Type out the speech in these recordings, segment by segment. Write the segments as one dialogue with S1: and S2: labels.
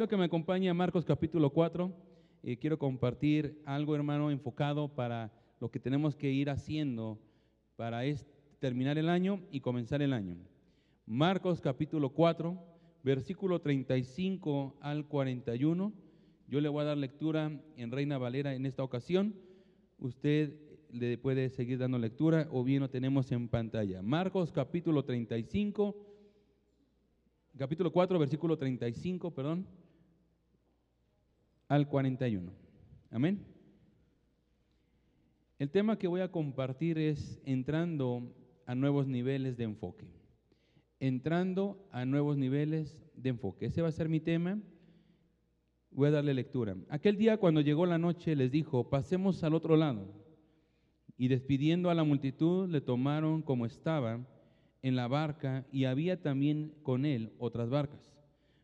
S1: quiero que me acompañe a Marcos capítulo 4. Eh, quiero compartir algo, hermano, enfocado para lo que tenemos que ir haciendo para terminar el año y comenzar el año. Marcos capítulo 4, versículo 35 al 41. Yo le voy a dar lectura en Reina Valera en esta ocasión. Usted le puede seguir dando lectura o bien lo tenemos en pantalla. Marcos capítulo 35, capítulo 4, versículo 35, perdón, al 41. Amén. El tema que voy a compartir es entrando a nuevos niveles de enfoque. Entrando a nuevos niveles de enfoque. Ese va a ser mi tema. Voy a darle lectura. Aquel día cuando llegó la noche les dijo, pasemos al otro lado. Y despidiendo a la multitud, le tomaron como estaba en la barca y había también con él otras barcas.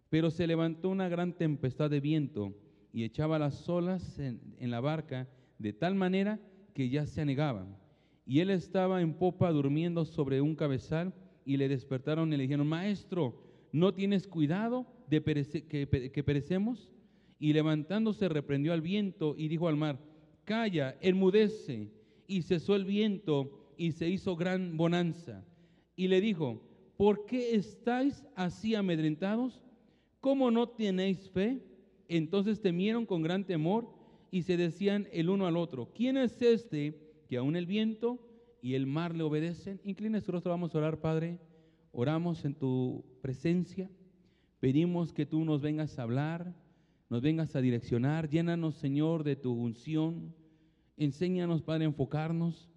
S1: Pero se levantó una gran tempestad de viento y echaba las olas en, la barca de tal manera que ya se anegaban. Y él estaba en popa durmiendo sobre un cabezal y le despertaron y le dijeron, maestro, ¿no tienes cuidado de que, que perecemos? Y levantándose reprendió al viento y dijo al mar, calla, enmudece. Y cesó el viento y se hizo gran bonanza. Y le dijo, ¿por qué estáis así amedrentados? ¿Cómo no tenéis fe? Entonces temieron con gran temor y se decían el uno al otro, ¿quién es este que aún el viento y el mar le obedecen? Inclina su rostro, vamos a orar, Padre. Oramos en tu presencia. Pedimos que tú nos vengas a hablar, nos vengas a direccionar. Llénanos, Señor, de tu unción. Enséñanos, Padre, a enfocarnos.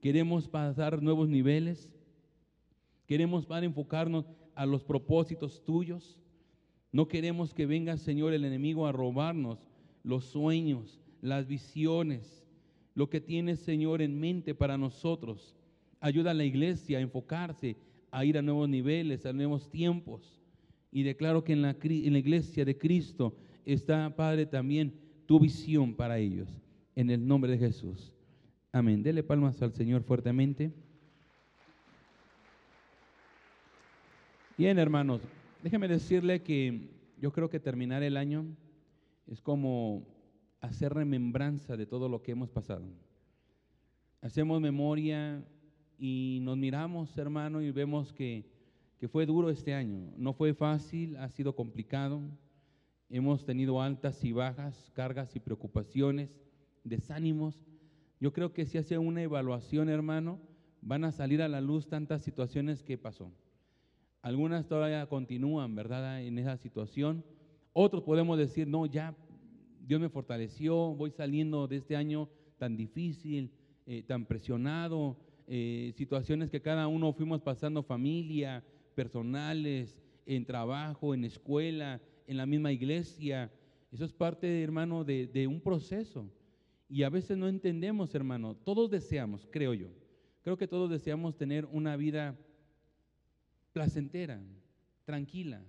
S1: Queremos pasar nuevos niveles. Queremos, Padre, enfocarnos a los propósitos tuyos. No queremos que venga, Señor, el enemigo a robarnos los sueños, las visiones, lo que tienes, Señor, en mente para nosotros. Ayuda a la iglesia a enfocarse, a ir a nuevos niveles, a nuevos tiempos. Y declaro que en la, en la iglesia de Cristo está, Padre, también tu visión para ellos. En el nombre de Jesús. Amén. Dele palmas al Señor fuertemente. Bien, hermanos, déjeme decirle que yo creo que terminar el año es como hacer remembranza de todo lo que hemos pasado. Hacemos memoria y nos miramos, hermano, y vemos que, que fue duro este año. No fue fácil, ha sido complicado. Hemos tenido altas y bajas, cargas y preocupaciones, desánimos. Yo creo que si hace una evaluación, hermano, van a salir a la luz tantas situaciones que pasó. Algunas todavía continúan, ¿verdad?, en esa situación otros podemos decir, no, ya Dios me fortaleció, voy saliendo de este año tan difícil, eh, tan presionado, eh, situaciones que cada uno fuimos pasando, familia, personales, en trabajo, en escuela, en la misma iglesia. Eso es parte, hermano, de, de un proceso. Y a veces no entendemos, hermano. Todos deseamos, creo yo. Creo que todos deseamos tener una vida placentera, tranquila,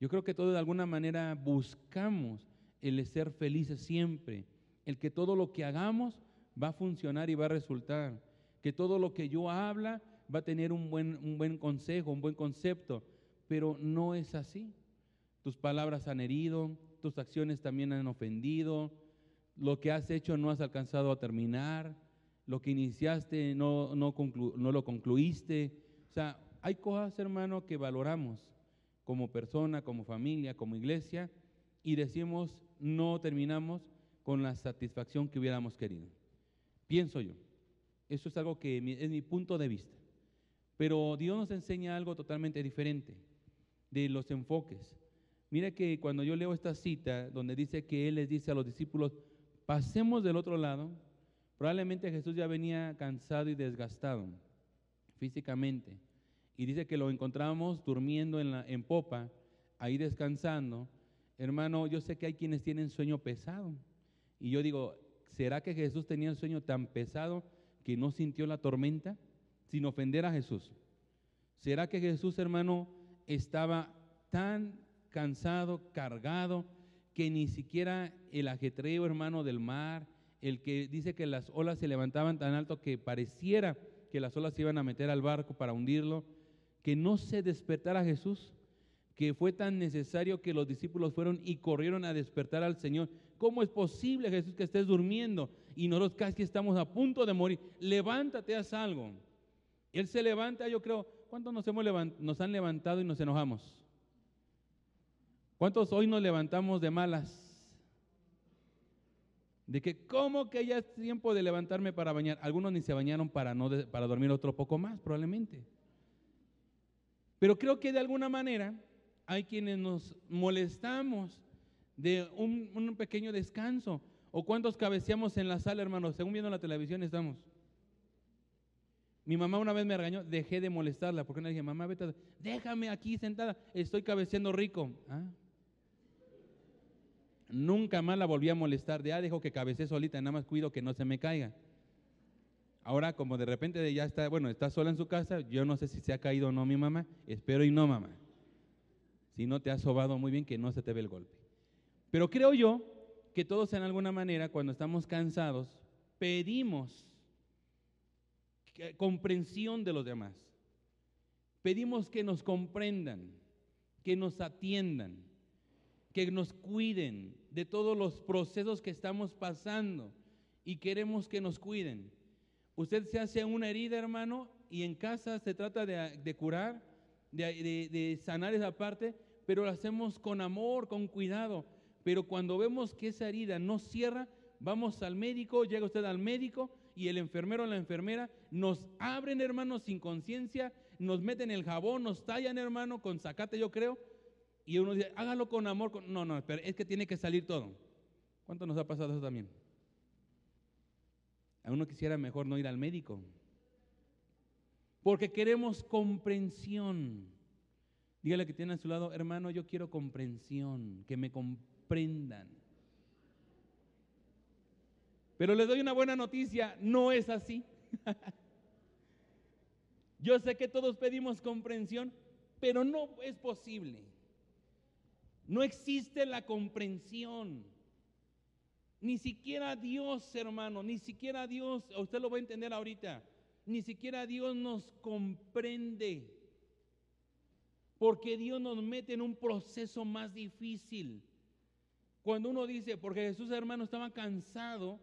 S1: yo creo que todos de alguna manera buscamos el ser felices siempre, el que todo lo que hagamos va a funcionar y va a resultar, que todo lo que yo habla va a tener un buen, un buen consejo, un buen concepto, pero no es así. Tus palabras han herido, tus acciones también han ofendido, lo que has hecho no has alcanzado a terminar, lo que iniciaste no, no, no lo concluiste. O sea, hay cosas, hermano, que valoramos como persona, como familia, como iglesia, y decimos, no terminamos con la satisfacción que hubiéramos querido. Pienso yo. Eso es algo que es mi punto de vista. Pero Dios nos enseña algo totalmente diferente de los enfoques. Mira que cuando yo leo esta cita donde dice que Él les dice a los discípulos, pasemos del otro lado, probablemente Jesús ya venía cansado y desgastado físicamente y dice que lo encontramos durmiendo en, la, popa, ahí descansando. Hermano, yo sé que hay quienes tienen sueño pesado. Y yo digo, ¿será que Jesús tenía un sueño tan pesado que no sintió la tormenta sin ofender a Jesús? ¿Será que Jesús, hermano, estaba tan cansado, cargado, que ni siquiera el ajetreo, hermano, del mar, el que dice que las olas se levantaban tan alto que pareciera que las olas se iban a meter al barco para hundirlo, que no se despertara Jesús, que fue tan necesario que los discípulos fueron y corrieron a despertar al Señor. ¿Cómo es posible, Jesús, que estés durmiendo y nosotros casi estamos a punto de morir? Levántate, haz algo. Él se levanta, yo creo, ¿cuántos nos, hemos nos han levantado y nos enojamos? ¿Cuántos hoy nos levantamos de malas? De que, ¿cómo que ya es tiempo de levantarme para bañar? Algunos ni se bañaron para, no para dormir otro poco más, probablemente. Pero creo que de alguna manera hay quienes nos molestamos de un, pequeño descanso. ¿O cuántos cabeceamos en la sala, hermanos? Según viendo la televisión estamos. Mi mamá una vez me regañó, dejé de molestarla, porque no dije, mamá, vete, déjame aquí sentada, estoy cabeceando rico. ¿Ah? Nunca más la volví a molestar. Ah, dejo que cabecee solita, nada más cuido que no se me caiga. Ahora, como de repente ya está, bueno, está sola en su casa, yo no sé si se ha caído o no mi mamá, espero y no, mamá. Si no te has sobado muy bien, que no se te ve el golpe. Pero creo yo que todos en alguna manera, cuando estamos cansados, pedimos comprensión de los demás. Pedimos que nos comprendan, que nos atiendan que nos cuiden de todos los procesos que estamos pasando y queremos que nos cuiden. Usted se hace una herida, hermano, y en casa se trata de, curar, de, sanar esa parte, pero lo hacemos con amor, con cuidado. Pero cuando vemos que esa herida no cierra, vamos al médico, llega usted al médico y el enfermero o la enfermera nos abren, hermano, sin conciencia, nos meten el jabón, nos tallan, hermano, con zacate, yo creo, y uno dice, hágalo con amor. No, no, pero es que tiene que salir todo. ¿Cuánto nos ha pasado eso también? A uno quisiera mejor no ir al médico. Porque queremos comprensión. Dígale que tiene a su lado, hermano, yo quiero comprensión, que me comprendan. Pero les doy una buena noticia, no es así. yo sé que todos pedimos comprensión, pero no es posible. No existe la comprensión. Ni siquiera Dios, hermano, ni siquiera Dios, usted lo va a entender ahorita, ni siquiera Dios nos comprende. Porque Dios nos mete en un proceso más difícil. Cuando uno dice, porque Jesús hermano estaba cansado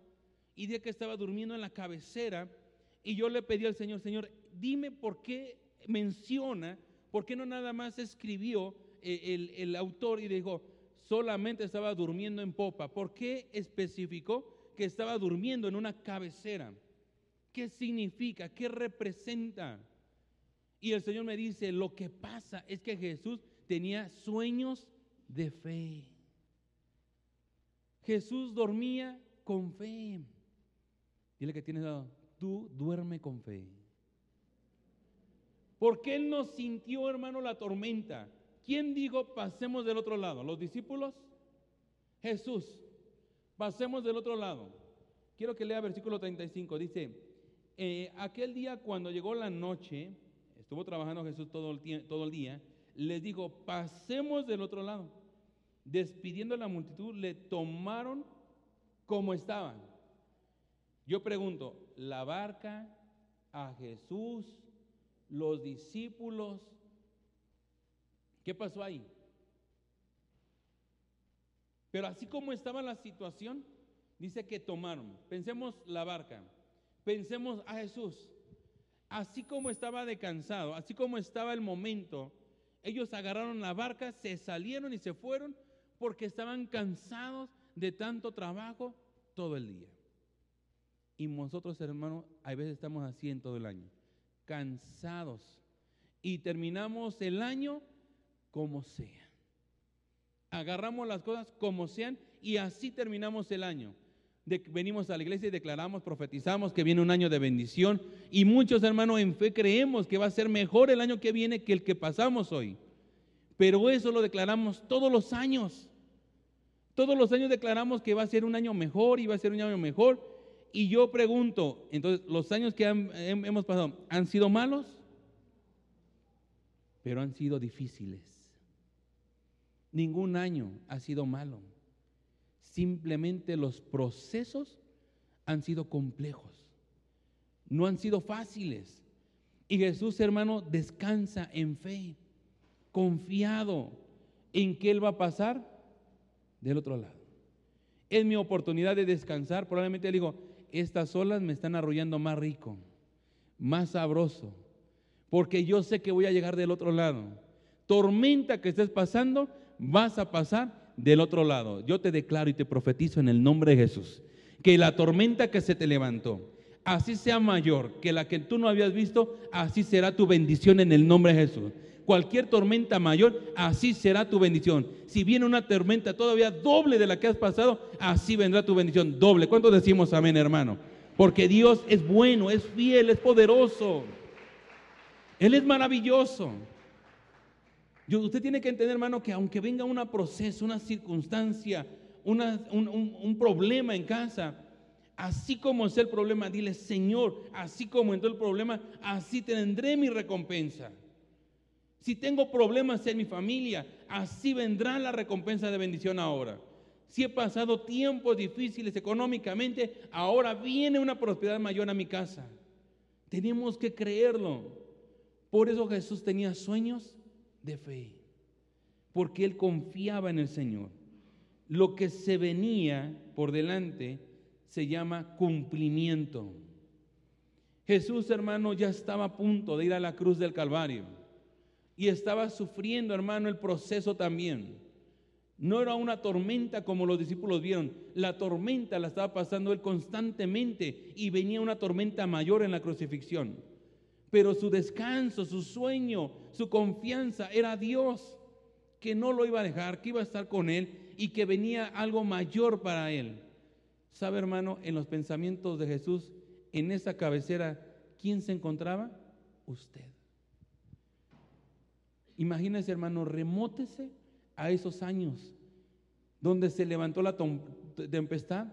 S1: y de que estaba durmiendo en la cabecera, y yo le pedí al Señor, Señor, dime por qué menciona, por qué no nada más escribió eh, el, autor y dijo, solamente estaba durmiendo en popa. ¿Por qué especificó que estaba durmiendo en una cabecera? ¿Qué significa? ¿Qué representa? Y el Señor me dice, lo que pasa es que Jesús tenía sueños de fe. Jesús dormía con fe. Dile que tienes tú duerme con fe. Porque Él no sintió, hermano, la tormenta. ¿Quién dijo pasemos del otro lado? ¿Los discípulos? Jesús. Pasemos del otro lado. Quiero que lea versículo 35. Dice, eh, aquel día cuando llegó la noche, estuvo trabajando Jesús todo el, todo el día, les dijo, pasemos del otro lado. Despidiendo a la multitud, le tomaron como estaban. Yo pregunto, ¿la barca, a Jesús, los discípulos, ¿Qué pasó ahí? Pero así como estaba la situación, dice que tomaron. Pensemos la barca. Pensemos a Jesús. Así como estaba de cansado, así como estaba el momento, ellos agarraron la barca, se salieron y se fueron porque estaban cansados de tanto trabajo todo el día. Y nosotros, hermanos, a veces estamos así en todo el año, cansados. Y terminamos el año como sea. Agarramos las cosas como sean y así terminamos el año. venimos a la iglesia y declaramos, profetizamos que viene un año de bendición y muchos hermanos en fe creemos que va a ser mejor el año que viene que el que pasamos hoy. Pero eso lo declaramos todos los años. Todos los años declaramos que va a ser un año mejor y va a ser un año mejor. Y yo pregunto, entonces, ¿los años que hemos pasado han sido malos? Pero han sido difíciles. Ningún año ha sido malo. Simplemente los procesos han sido complejos. No han sido fáciles. Y Jesús, hermano, descansa en fe, confiado, en que Él va a pasar del otro lado. Es mi oportunidad de descansar. Probablemente Él dijo, estas olas me están arrullando más rico, más sabroso, porque yo sé que voy a llegar del otro lado. Tormenta que estés pasando, vas a pasar del otro lado. Yo te declaro y te profetizo en el nombre de Jesús, que la tormenta que se te levantó, así sea mayor que la que tú no habías visto, así será tu bendición en el nombre de Jesús. Cualquier tormenta mayor, así será tu bendición. Si viene una tormenta todavía doble de la que has pasado, así vendrá tu bendición doble. ¿Cuánto decimos amén, hermano? Porque Dios es bueno, es fiel, es poderoso. Él es maravilloso. Usted tiene que entender, hermano, que aunque venga un proceso, una circunstancia, un, un, problema en casa, así como es el problema, dile, Señor, así como entró el problema, así tendré mi recompensa. Si tengo problemas en mi familia, así vendrá la recompensa de bendición ahora. Si he pasado tiempos difíciles económicamente, ahora viene una prosperidad mayor a mi casa. Tenemos que creerlo. Por eso Jesús tenía sueños de fe, porque él confiaba en el Señor. Lo que se venía por delante se llama cumplimiento. Jesús, hermano, ya estaba a punto de ir a la cruz del Calvario y estaba sufriendo, hermano, el proceso también. No era una tormenta como los discípulos vieron. La tormenta la estaba pasando él constantemente y venía una tormenta mayor en la crucifixión. Pero su descanso, su sueño, su confianza era Dios, que no lo iba a dejar, que iba a estar con él y que venía algo mayor para él. ¿Sabe, hermano, en los pensamientos de Jesús, en esa cabecera, ¿quién se encontraba? Usted. Imagínese, hermano, remótese a esos años donde se levantó la tempestad,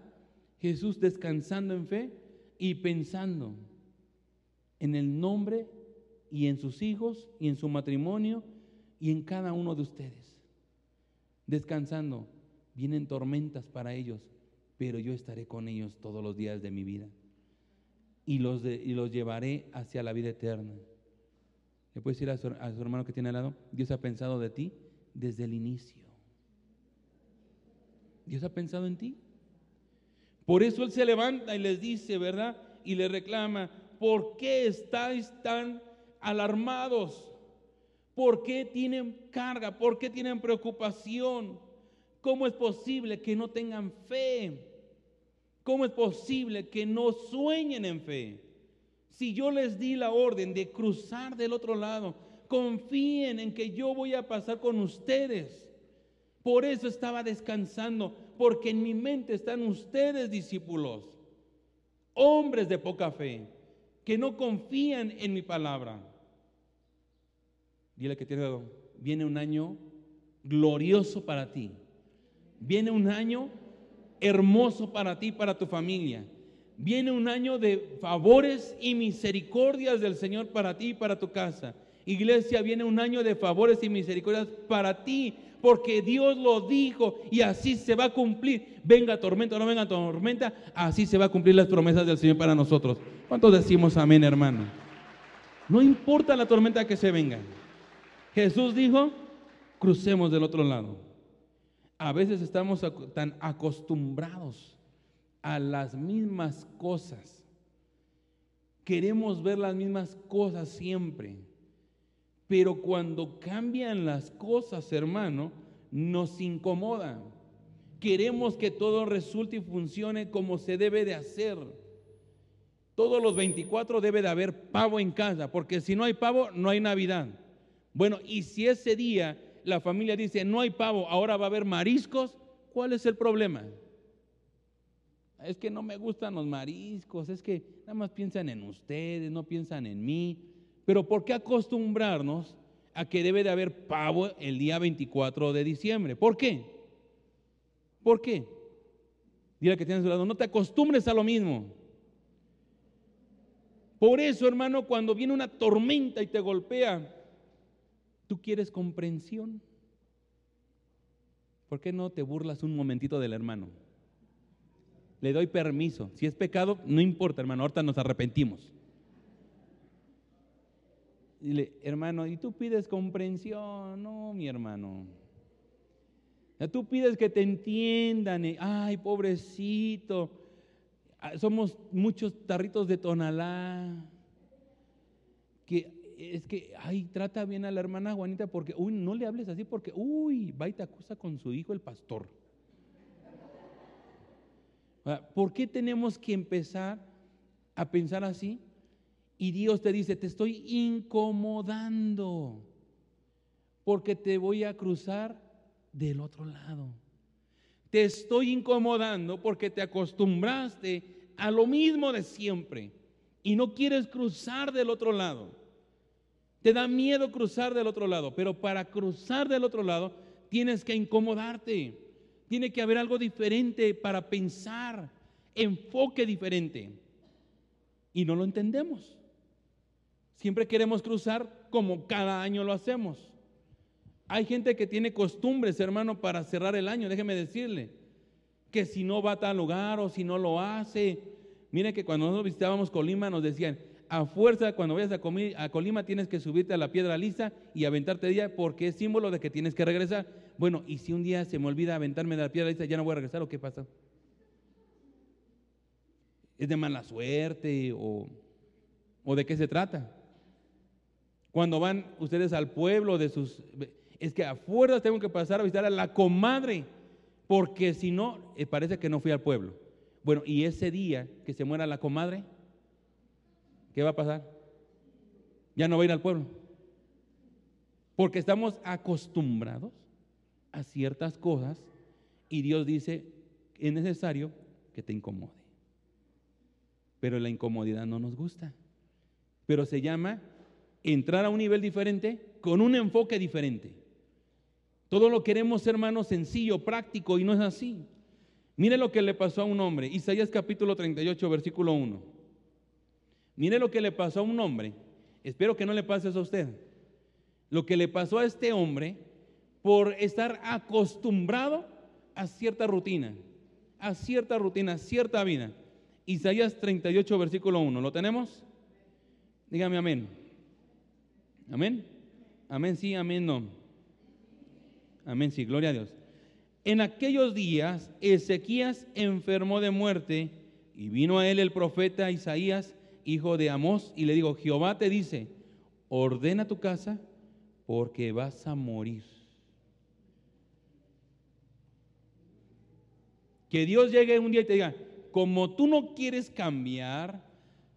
S1: Jesús descansando en fe y pensando en el nombre y en sus hijos y en su matrimonio y en cada uno de ustedes. Descansando, vienen tormentas para ellos, pero yo estaré con ellos todos los días de mi vida y los, y los llevaré hacia la vida eterna. Le puedes decir a su, a su hermano que tiene al lado, Dios ha pensado de ti desde el inicio. Dios ha pensado en ti. Por eso Él se levanta y les dice, ¿verdad? Y le reclama, ¿por qué estáis tan alarmados? ¿Por qué tienen carga? ¿Por qué tienen preocupación? ¿Cómo es posible que no tengan fe? ¿Cómo es posible que no sueñen en fe? Si yo les di la orden de cruzar del otro lado, confíen en que yo voy a pasar con ustedes. Por eso estaba descansando, porque en mi mente están ustedes, discípulos, hombres de poca fe que no confían en mi palabra. Dile que tiene viene un año glorioso para ti. Viene un año hermoso para ti, para tu familia. Viene un año de favores y misericordias del Señor para ti y para tu casa. Iglesia, viene un año de favores y misericordias para ti, porque Dios lo dijo y así se va a cumplir. Venga tormenta o no venga tormenta, así se va a cumplir las promesas del Señor para nosotros. ¿Cuántos decimos amén, hermano? No importa la tormenta que se venga. Jesús dijo, crucemos del otro lado. A veces estamos tan acostumbrados a las mismas cosas. Queremos ver las mismas cosas siempre. Pero cuando cambian las cosas, hermano, nos incomoda. Queremos que todo resulte y funcione como se debe de hacer. Todos los 24 debe de haber pavo en casa, porque si no hay pavo, no hay Navidad. Bueno, y si ese día la familia dice, no hay pavo, ahora va a haber mariscos, ¿cuál es el problema? Es que no me gustan los mariscos, es que nada más piensan en ustedes, no piensan en mí. Pero ¿por qué acostumbrarnos a que debe de haber pavo el día 24 de diciembre? ¿Por qué? ¿Por qué? Dile que tienes a su lado, no te acostumbres a lo mismo. Por eso, hermano, cuando viene una tormenta y te golpea, tú quieres comprensión. ¿Por qué no te burlas un momentito del hermano? Le doy permiso. Si es pecado, no importa, hermano, ahorita nos arrepentimos. Dile, hermano, ¿y tú pides comprensión? No, mi hermano. tú pides que te entiendan, ay, pobrecito, ah, somos muchos tarritos de tonalá, que es que, ay, trata bien a la hermana Juanita porque, uy, no le hables así porque, uy, va y te acusa con su hijo el pastor. ¿Por qué tenemos que empezar a pensar así? Y Dios te dice, te estoy incomodando porque te voy a cruzar del otro lado. Te estoy incomodando porque te acostumbraste a lo mismo de siempre y no quieres cruzar del otro lado. Te da miedo cruzar del otro lado, pero para cruzar del otro lado tienes que incomodarte. Tiene que haber algo diferente para pensar, enfoque diferente. Y no lo entendemos. Siempre queremos cruzar como cada año lo hacemos. Hay gente que tiene costumbres, hermano, para cerrar el año, déjeme decirle, que si no va a tal lugar o si no lo hace. Mire que cuando nosotros visitábamos Colima nos decían, a fuerza cuando vayas a, Colima tienes que subirte a la piedra lisa y aventarte día porque es símbolo de que tienes que regresar. Bueno, y si un día se me olvida aventarme de la piedra lisa, ya no voy a regresar o qué pasa? ¿Es de mala suerte o, o de qué se trata? Cuando van ustedes al pueblo de sus... Es que a fuerzas tengo que pasar a visitar a la comadre, porque si no, eh, parece que no fui al pueblo. Bueno, y ese día que se muera la comadre, ¿qué va a pasar? Ya no va a ir al pueblo. Porque estamos acostumbrados a ciertas cosas y Dios dice, es necesario que te incomode. Pero la incomodidad no nos gusta. Pero se llama entrar a un nivel diferente con un enfoque diferente. Todo lo queremos, hermano, sencillo, práctico y no es así. Mire lo que le pasó a un hombre. Isaías capítulo 38, versículo 1. Mire lo que le pasó a un hombre. Espero que no le pase eso a usted. Lo que le pasó a este hombre por estar acostumbrado a cierta rutina, a cierta rutina, a cierta vida. Isaías 38, versículo 1. ¿Lo tenemos? Dígame amén. Amén. Amén, sí, amén, no. Amén, sí, gloria a Dios. En aquellos días Ezequías enfermó de muerte y vino a él el profeta Isaías hijo de Amós, y le digo, Jehová te dice, ordena tu casa porque vas a morir. Que Dios llegue un día y te diga, como tú no quieres cambiar,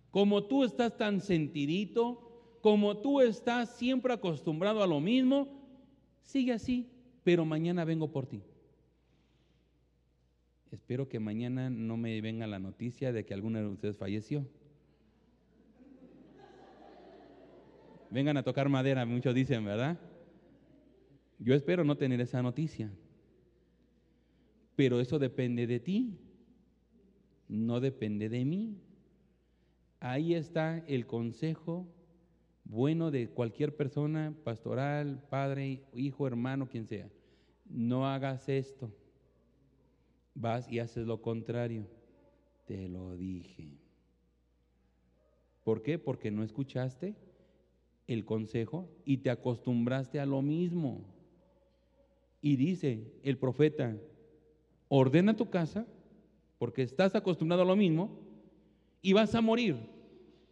S1: como tú estás tan sentidito, como tú estás siempre acostumbrado a lo mismo, sigue así, pero mañana vengo por ti. Espero que mañana no me venga la noticia de que alguno de ustedes falleció. vengan a tocar madera, muchos dicen, ¿verdad? Yo espero no tener esa noticia. Pero eso depende de ti, no depende de mí. Ahí está el consejo bueno de cualquier persona, pastoral, padre, hijo, hermano, quien sea. No hagas esto. Vas y haces lo contrario. Te lo dije. ¿Por qué? Porque no escuchaste el consejo y te acostumbraste a lo mismo. Y dice el profeta, ordena tu casa porque estás acostumbrado a lo mismo y vas a morir.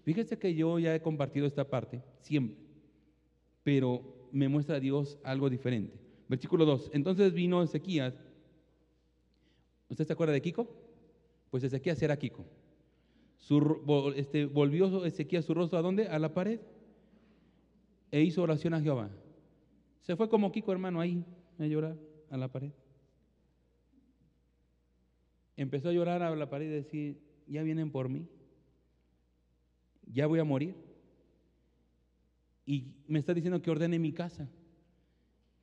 S1: Fíjese que yo ya he compartido esta parte siempre, pero me muestra Dios algo diferente. Versículo 2. Entonces vino Ezequías. ¿Usted se acuerda de Kiko? Pues Ezequías era Kiko. Su, este, volvió Ezequías su rostro a dónde? A la pared e hizo oración a Jehová. Se fue como Kiko, hermano, ahí a llorar a la pared. Empezó a llorar a la pared y decir, ya vienen por mí, ya voy a morir. Y me está diciendo que ordene mi casa.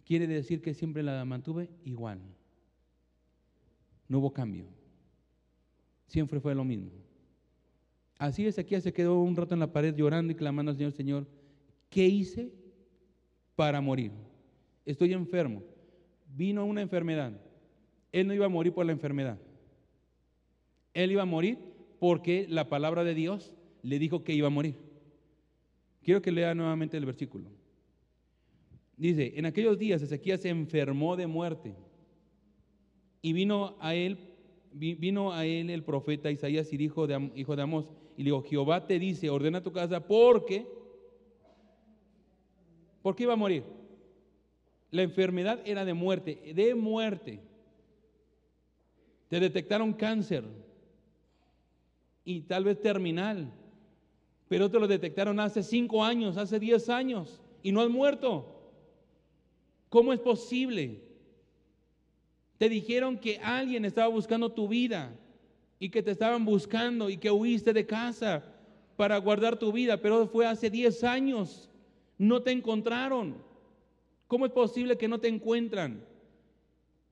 S1: Quiere decir que siempre la mantuve igual. No hubo cambio. Siempre fue lo mismo. Así es, aquí se quedó un rato en la pared llorando y clamando al Señor, Señor, ¿Qué hice para morir? Estoy enfermo. Vino una enfermedad. Él no iba a morir por la enfermedad. Él iba a morir porque la palabra de Dios le dijo que iba a morir. Quiero que lea nuevamente el versículo. Dice, en aquellos días Ezequías se enfermó de muerte. Y vino a él, vino a él el profeta Isaías y dijo de, hijo de Amós, y le dijo, Jehová te dice, ordena tu casa porque, ¿por qué iba a morir? La enfermedad era de muerte, de muerte. Te detectaron cáncer y tal vez terminal, pero te lo detectaron hace cinco años, hace diez años y no has muerto. ¿Cómo es posible? Te dijeron que alguien estaba buscando tu vida y que te estaban buscando y que huiste de casa para guardar tu vida, pero fue hace diez años. No te encontraron. ¿Cómo es posible que no te encuentran?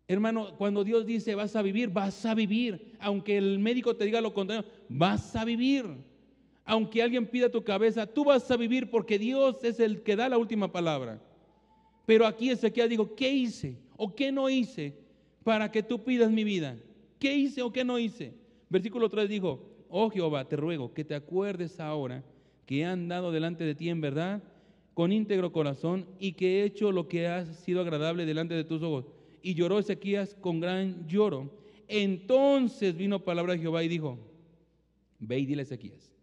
S1: Hermano, cuando Dios dice vas a vivir, vas a vivir. Aunque el médico te diga lo contrario, vas a vivir. Aunque alguien pida tu cabeza, tú vas a vivir porque Dios es el que da la última palabra. Pero aquí Ezequiel dijo, ¿qué hice o qué no hice para que tú pidas mi vida? ¿Qué hice o qué no hice? Versículo 3 dijo, oh Jehová, te ruego que te acuerdes ahora que he andado delante de ti en verdad, con íntegro corazón, y que he hecho lo que ha sido agradable delante de tus ojos y lloró Ezequías con gran lloro. Entonces vino palabra de Jehová y dijo, ve y dile a Ezequías.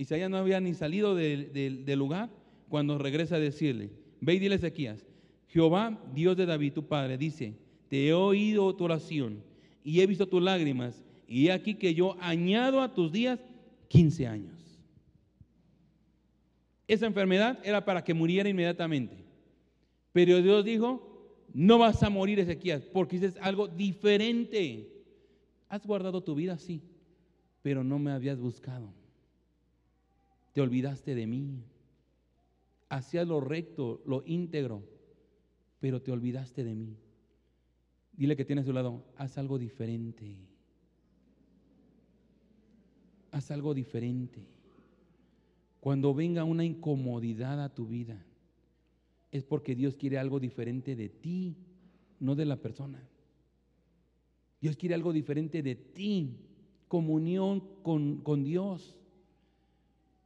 S1: Isaías no había ni salido del lugar cuando regresa a decirle, ve y dile a Ezequías, Jehová, Dios de David, tu padre, dice, te he oído tu oración y he visto tus lágrimas, y he aquí que yo añado a tus días 15 años. Esa enfermedad era para que muriera inmediatamente. Pero Dios dijo, no vas a morir, Ezequías, porque dices algo diferente. Has guardado tu vida, sí, pero no me habías buscado. Te olvidaste de mí. Hacías lo recto, lo íntegro, pero te olvidaste de mí. Dile que tienes a su lado, haz algo diferente. Haz algo diferente. Cuando venga una incomodidad a tu vida, es porque Dios quiere algo diferente de ti, no de la persona. Dios quiere algo diferente de ti, comunión con, con Dios.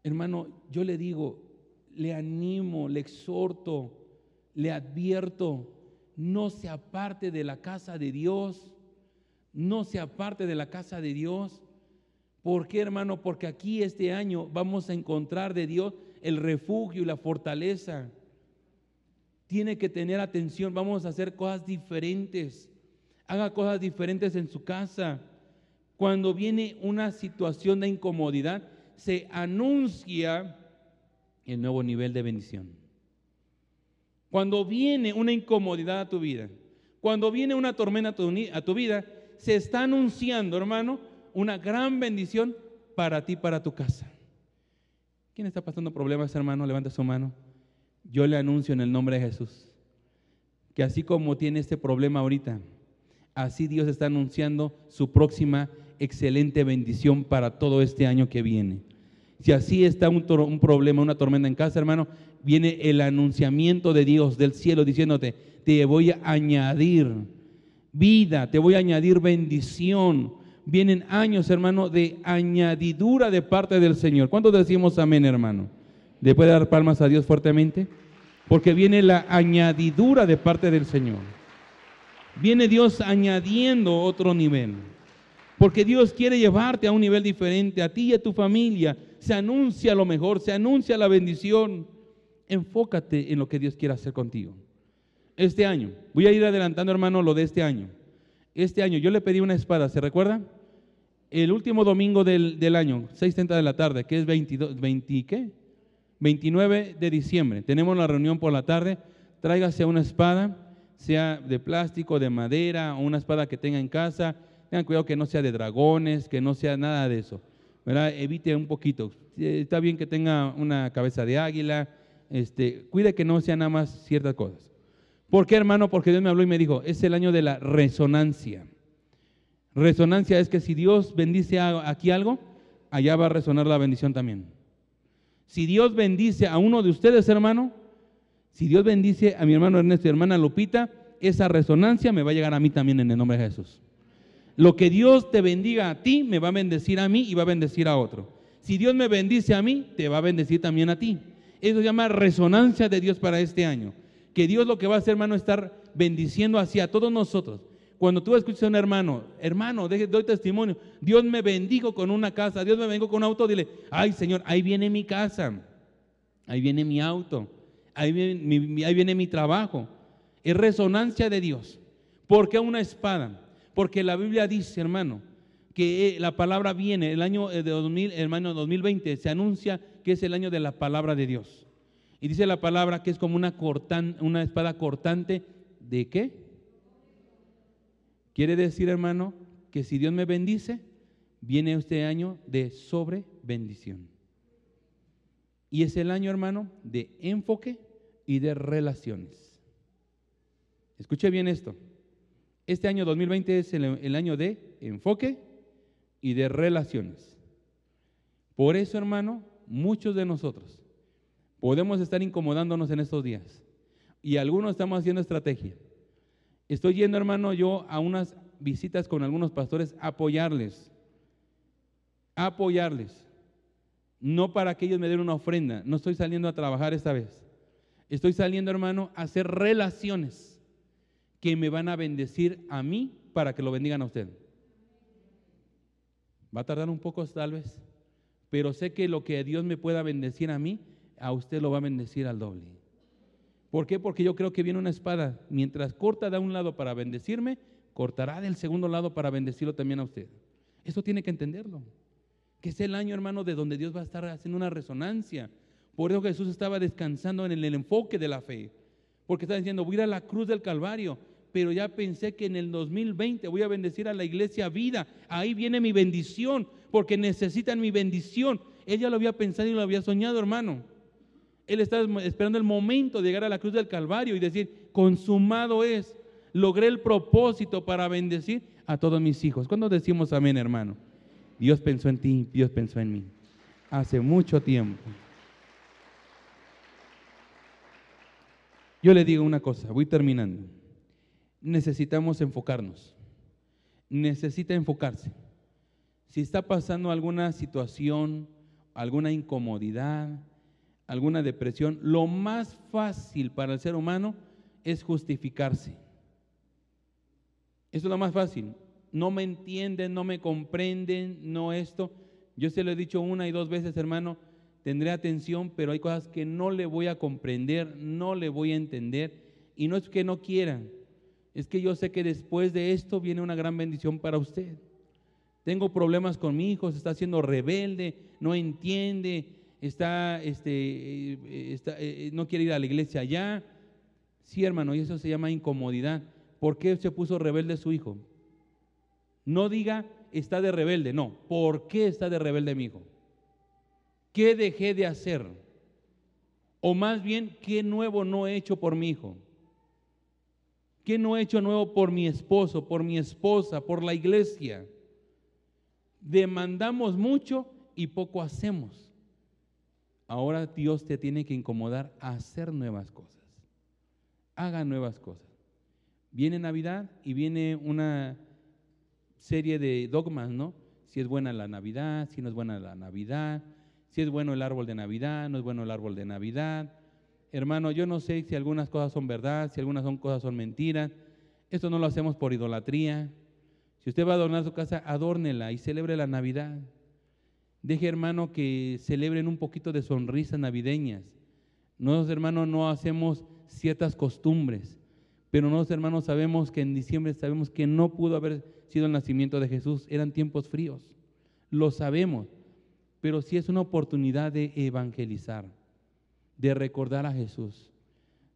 S1: Hermano, yo le digo, le animo, le exhorto, le advierto, no se aparte de la casa de Dios, no se aparte de la casa de Dios. ¿Por qué, hermano? Porque aquí este año vamos a encontrar de Dios el refugio y la fortaleza tiene que tener atención, vamos a hacer cosas diferentes. Haga cosas diferentes en su casa. Cuando viene una situación de incomodidad, se anuncia el nuevo nivel de bendición. Cuando viene una incomodidad a tu vida, cuando viene una tormenta a tu, vida, se está anunciando, hermano, una gran bendición para ti, para tu casa. ¿Quién está pasando problemas, hermano? Levanta su mano yo le anuncio en el nombre de Jesús que así como tiene este problema ahorita, así Dios está anunciando su próxima excelente bendición para todo este año que viene. Si así está un, problema, una tormenta en casa, hermano, viene el anunciamiento de Dios del cielo diciéndote, te voy a añadir vida, te voy a añadir bendición. Vienen años, hermano, de añadidura de parte del Señor. ¿Cuántos decimos amén, hermano? ¿Le puede dar palmas a Dios fuertemente? Porque viene la añadidura de parte del Señor. Viene Dios añadiendo otro nivel. Porque Dios quiere llevarte a un nivel diferente, a ti y a tu familia. Se anuncia lo mejor, se anuncia la bendición. Enfócate en lo que Dios quiere hacer contigo. Este año, voy a ir adelantando hermano lo de este año. Este año yo le pedí una espada, ¿se recuerda? El último domingo del, año, 6.30 de la tarde, que es 22, 20, ¿qué? 29 de diciembre, tenemos la reunión por la tarde, tráigase una espada, sea de plástico, de madera, o una espada que tenga en casa, tengan cuidado que no sea de dragones, que no sea nada de eso. Evite un poquito, está bien que tenga una cabeza de águila, este, cuide que no sea nada más ciertas cosas. ¿Por qué, hermano? Porque Dios me habló y me dijo, es el año de la resonancia. Resonancia es que si Dios bendice aquí algo, allá va a resonar la bendición también. Si Dios bendice a uno de ustedes, hermano, si Dios bendice a mi hermano Ernesto y hermana Lupita, esa resonancia me va a llegar a mí también en el nombre de Jesús. Lo que Dios te bendiga a ti, me va a bendecir a mí y va a bendecir a otro. Si Dios me bendice a mí, te va a bendecir también a ti. Eso se llama resonancia de Dios para este año. Que Dios lo que va a hacer, hermano, es estar bendiciendo hacia todos nosotros. Cuando tú escuchas a un hermano, hermano, deje, doy testimonio, Dios me bendijo con una casa, Dios me bendijo con un auto, dile, ay Señor, ahí viene mi casa, ahí viene mi auto, ahí viene mi, ahí viene mi trabajo. Es resonancia de Dios. ¿Por qué una espada? Porque la Biblia dice, hermano, que eh, la palabra viene, el año eh, de 2000, el año 2020 se anuncia que es el año de la palabra de Dios. Y dice la palabra que es como una, una espada cortante de qué? Quiere decir, hermano, que si Dios me bendice, viene este año de sobre bendición. Y es el año, hermano, de enfoque y de relaciones. Escuche bien esto. Este año 2020 es el, año de enfoque y de relaciones. Por eso, hermano, muchos de nosotros podemos estar incomodándonos en estos días. Y algunos estamos haciendo estrategia. Estoy yendo, hermano, yo a unas visitas con algunos pastores a apoyarles. Apoyarles. No para que ellos me den una ofrenda. No estoy saliendo a trabajar esta vez. Estoy saliendo, hermano, a hacer relaciones que me van a bendecir a mí para que lo bendigan a usted. Va a tardar un poco tal vez, pero sé que lo que Dios me pueda bendecir a mí, a usted lo va a bendecir al doble. ¿Por qué? Porque yo creo que viene una espada. Mientras corta de un lado para bendecirme, cortará del segundo lado para bendecirlo también a usted. Eso tiene que entenderlo. Que es el año, hermano, de donde Dios va a estar haciendo una resonancia. Por eso Jesús estaba descansando en el, enfoque de la fe. Porque está diciendo, voy a ir a la cruz del Calvario, pero ya pensé que en el 2020 voy a bendecir a la iglesia vida. Ahí viene mi bendición, porque necesitan mi bendición. Ella lo había pensado y lo había soñado, hermano. Él está esperando el momento de llegar a la cruz del Calvario y decir, consumado es, logré el propósito para bendecir a todos mis hijos. ¿Cuándo decimos amén, hermano? Dios pensó en ti, Dios pensó en mí. Hace mucho tiempo. Yo le digo una cosa, voy terminando. Necesitamos enfocarnos. Necesita enfocarse. Si está pasando alguna situación, alguna incomodidad, alguna depresión, lo más fácil para el ser humano es justificarse. Eso es lo más fácil. No me entienden, no me comprenden, no esto. Yo se lo he dicho una y dos veces, hermano, tendré atención, pero hay cosas que no le voy a comprender, no le voy a entender. Y no es que no quieran, es que yo sé que después de esto viene una gran bendición para usted. Tengo problemas con mi hijo, se está haciendo rebelde, no entiende, está, este, eh, eh, no quiere ir a la iglesia allá. Sí, hermano, y eso se llama incomodidad. ¿Por qué se puso rebelde su hijo? No diga está de rebelde, no. ¿Por qué está de rebelde mi hijo? ¿Qué dejé de hacer? O más bien, ¿qué nuevo no he hecho por mi hijo? ¿Qué no he hecho nuevo por mi esposo, por mi esposa, por la iglesia? Demandamos mucho y poco hacemos. Ahora Dios te tiene que incomodar a hacer nuevas cosas. Haga nuevas cosas. Viene Navidad y viene una serie de dogmas, ¿no? Si es buena la Navidad, si no es buena la Navidad, si es bueno el árbol de Navidad, no es bueno el árbol de Navidad. Hermano, yo no sé si algunas cosas son verdad, si algunas son cosas son mentiras. Esto no lo hacemos por idolatría. Si usted va a adornar su casa, adórnela y celebre la Navidad. Deje, hermano, que celebren un poquito de sonrisas navideñas. Nosotros, hermanos, no hacemos ciertas costumbres, pero nosotros, hermanos, sabemos que en diciembre sabemos que no pudo haber sido el nacimiento de Jesús. Eran tiempos fríos. Lo sabemos, pero sí es una oportunidad de evangelizar, de recordar a Jesús,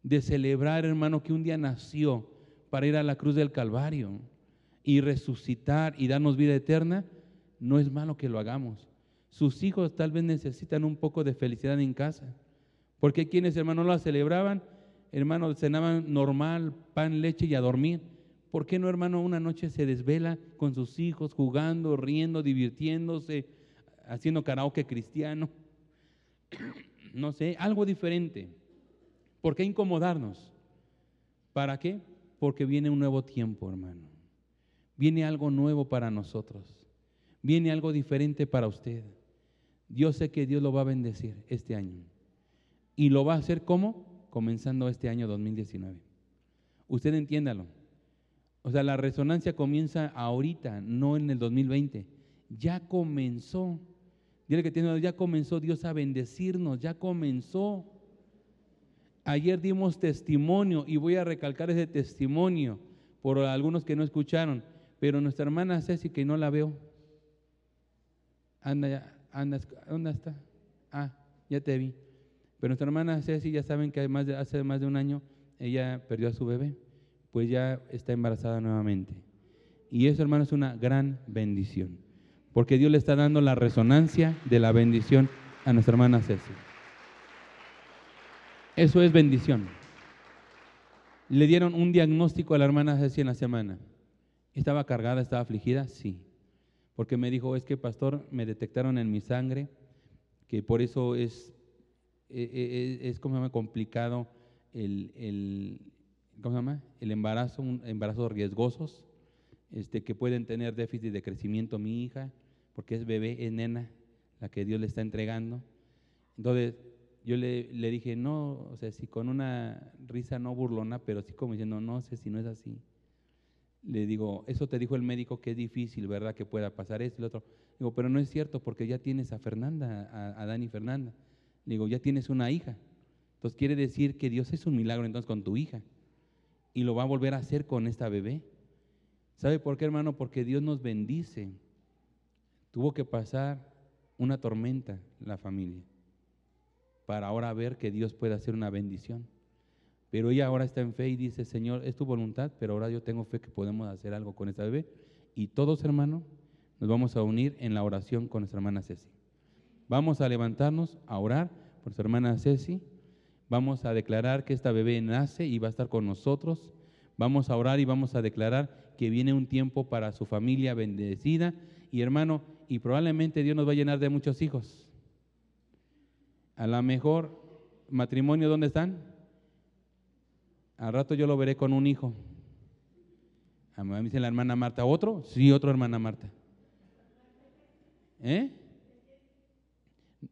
S1: de celebrar, hermano, que un día nació para ir a la cruz del Calvario y resucitar y darnos vida eterna. No es malo que lo hagamos. Sus hijos tal vez necesitan un poco de felicidad en casa. Porque quienes, hermanos, la celebraban, hermanos, cenaban normal, pan, leche y a dormir. ¿Por qué no, hermano, una noche se desvela con sus hijos, jugando, riendo, divirtiéndose, haciendo karaoke cristiano? No sé, algo diferente. ¿Por qué incomodarnos? ¿Para qué? Porque viene un nuevo tiempo, hermano. Viene algo nuevo para nosotros. Viene algo diferente para usted. Yo sé que Dios lo va a bendecir este año. Y lo va a hacer como? Comenzando este año 2019. Usted entiéndalo. O sea, la resonancia comienza ahorita, no en el 2020. Ya comenzó. Dile que tiene, ya comenzó Dios a bendecirnos, ya comenzó. Ayer dimos testimonio y voy a recalcar ese testimonio por algunos que no escucharon, pero nuestra hermana Ceci, que no la veo, anda, ya, anda, ¿dónde está? Ah, ya te vi. Pero nuestra hermana Ceci, ya saben que hace más de un año ella perdió a su bebé, pues ya está embarazada nuevamente. Y eso, hermano, es una gran bendición, porque Dios le está dando la resonancia de la bendición a nuestra hermana Ceci. Eso es bendición. Le dieron un diagnóstico a la hermana Ceci en la semana. ¿Estaba cargada, estaba afligida? Sí. Porque me dijo, es que pastor, me detectaron en mi sangre, que por eso es, e, e, e, es, como complicado el, el, ¿cómo se llama? el embarazo, un embarazo riesgosos, este, que pueden tener déficit de crecimiento mi hija, porque es bebé, es nena, la que Dios le está entregando. Entonces, yo le, le, dije, no, o sea, si con una risa no burlona, pero sí como diciendo, no sé si no es así. Le digo, eso te dijo el médico que es difícil, ¿verdad? Que pueda pasar esto y lo otro. Digo, pero no es cierto porque ya tienes a Fernanda, a, a Dani Fernanda. Digo, ya tienes una hija. Entonces quiere decir que Dios es un milagro entonces con tu hija. Y lo va a volver a hacer con esta bebé. ¿Sabe por qué, hermano? Porque Dios nos bendice. Tuvo que pasar una tormenta la familia para ahora ver que Dios puede hacer una bendición. Pero ella ahora está en fe y dice, Señor, es tu voluntad, pero ahora yo tengo fe que podemos hacer algo con esta bebé. Y todos, hermanos, nos vamos a unir en la oración con nuestra hermana Ceci. Vamos a levantarnos a orar por nuestra hermana Ceci. Vamos a declarar que esta bebé nace y va a estar con nosotros. Vamos a orar y vamos a declarar que viene un tiempo para su familia bendecida. Y hermano, y probablemente Dios nos va a llenar de muchos hijos. A lo mejor, matrimonio, ¿dónde están? Al rato yo lo veré con un hijo. A mí me dice la hermana Marta, ¿otro? Sí, otro hermana Marta. ¿Eh?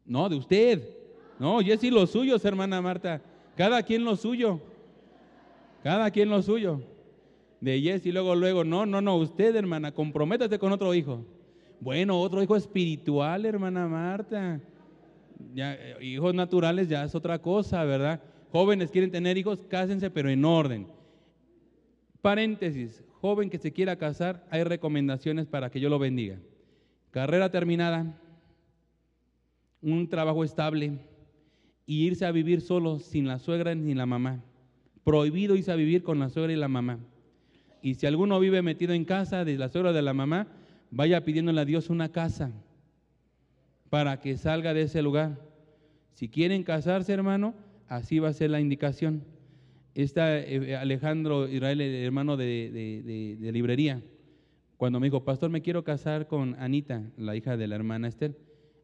S1: No, de usted. No, yo los suyos, hermana Marta. Cada quien lo suyo. Cada quien lo suyo. De y luego, luego, no, no, no, usted, hermana, comprométate con otro hijo. Bueno, otro hijo espiritual, hermana Marta eh, hijos naturales ya es otra cosa, ¿verdad? Jóvenes quieren tener hijos, cásense, pero en orden. Paréntesis, joven que se quiera casar, hay recomendaciones para que yo lo bendiga. Carrera terminada, un trabajo estable y irse a vivir solo sin la suegra ni la mamá. Prohibido irse a vivir con la suegra y la mamá. Y si alguno vive metido en casa de la suegra o de la mamá, vaya pidiéndole a Dios una casa para que salga de ese lugar. Si quieren casarse, hermano, así va a ser la indicación. Está eh, Alejandro Israel, el hermano de, librería, cuando me dijo, pastor, me quiero casar con Anita, la hija de la hermana Esther.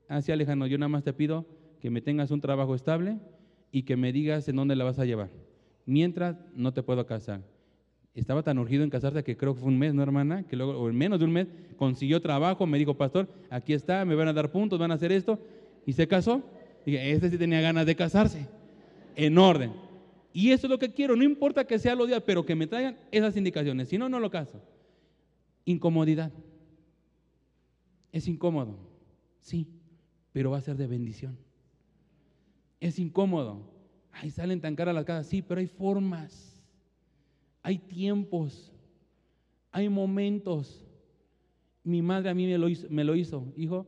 S1: Así, ah, Alejandro, yo nada más te pido que me tengas un trabajo estable y que me digas en dónde la vas a llevar. Mientras, no te puedo casar estaba tan urgido en casarse que creo que fue un mes, ¿no, hermana? Que luego, o en menos de un mes, consiguió trabajo, me dijo, pastor, aquí está, me van a dar puntos, van a hacer esto, y se casó. Dije, este sí tenía ganas de casarse, en orden. Y eso es lo que quiero, no importa que sea los días, pero que me traigan esas indicaciones, si no, no lo caso. Incomodidad. Es incómodo, sí, pero va a ser de bendición. Es incómodo. Ay, salen tan caras las casas, sí, pero hay formas hay tiempos, hay momentos. Mi madre a mí me lo hizo, me lo hizo, hijo,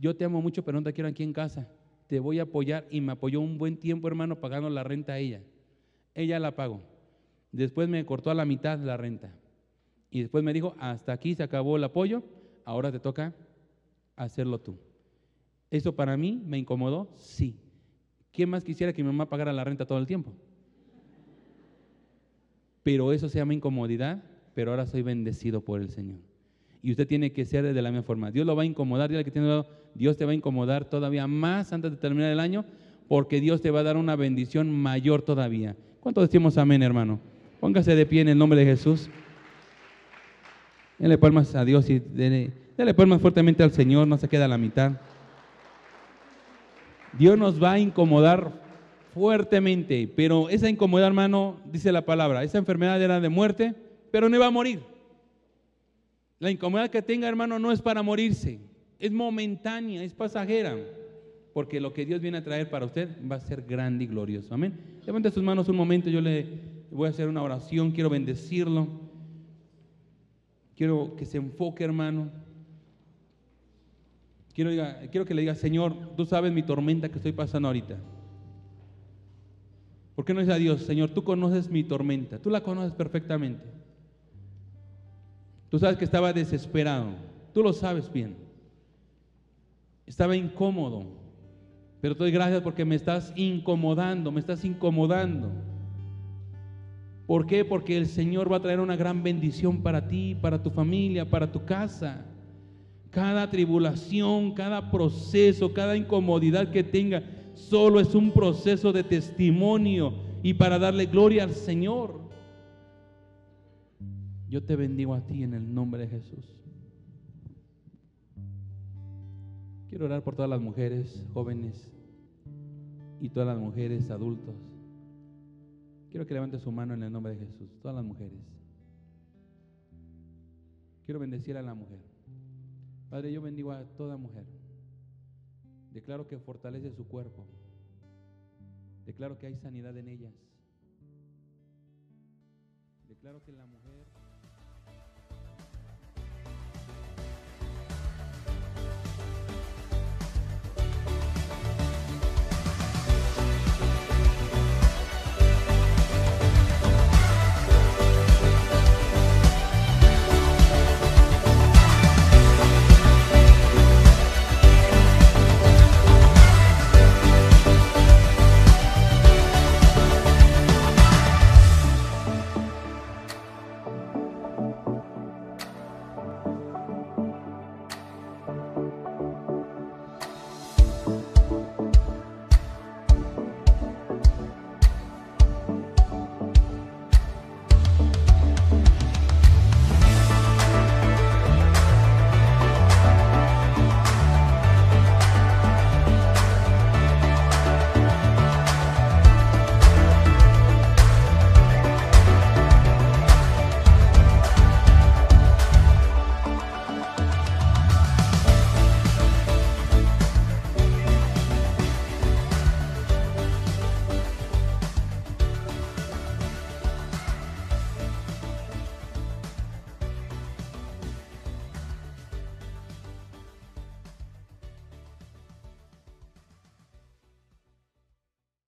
S1: yo te amo mucho, pero no te quiero aquí en casa. Te voy a apoyar y me apoyó un buen tiempo, hermano, pagando la renta a ella. Ella la pagó. Después me cortó a la mitad la renta. Y después me dijo, hasta aquí se acabó el apoyo, ahora te toca hacerlo tú. ¿Eso para mí me incomodó? Sí. ¿Quién más quisiera que mi mamá pagara la renta todo el tiempo? Pero eso se llama incomodidad, pero ahora soy bendecido por el Señor. Y usted tiene que ser de la misma forma. Dios lo va a incomodar, que tiene Dios te va a incomodar todavía más antes de terminar el año, porque Dios te va a dar una bendición mayor todavía. ¿Cuántos decimos amén, hermano? Póngase de pie en el nombre de Jesús. Dele palmas a Dios y dele, dele palmas fuertemente al Señor, no se queda a la mitad. Dios nos va a incomodar fuertemente, pero esa incomodidad, hermano, dice la palabra, esa enfermedad era de muerte, pero no iba a morir. La incomodidad que tenga, hermano, no es para morirse, es momentánea, es pasajera, porque lo que Dios viene a traer para usted va a ser grande y glorioso. Amén. Levante sus manos un momento, yo le voy a hacer una oración, quiero bendecirlo. Quiero que se enfoque, hermano. Quiero, quiero que le diga, Señor, tú sabes mi tormenta que estoy pasando ahorita. ¿Por qué no dice a Dios, Señor, tú conoces mi tormenta, tú la conoces perfectamente? Tú sabes que estaba desesperado, tú lo sabes bien. Estaba incómodo, pero te doy gracias porque me estás incomodando, me estás incomodando. ¿Por qué? Porque el Señor va a traer una gran bendición para ti, para tu familia, para tu casa. Cada tribulación, cada proceso, cada incomodidad que tenga, solo es un proceso de testimonio y para darle gloria al Señor. Yo te bendigo a ti en el nombre de Jesús. Quiero orar por todas las mujeres jóvenes y todas las mujeres adultos. Quiero que levante su mano en el nombre de Jesús, todas las mujeres. Quiero bendecir a la mujer. Padre, yo bendigo a toda mujer. Declaro que fortalece su cuerpo. Declaro que hay sanidad en ellas. Declaro que la mujer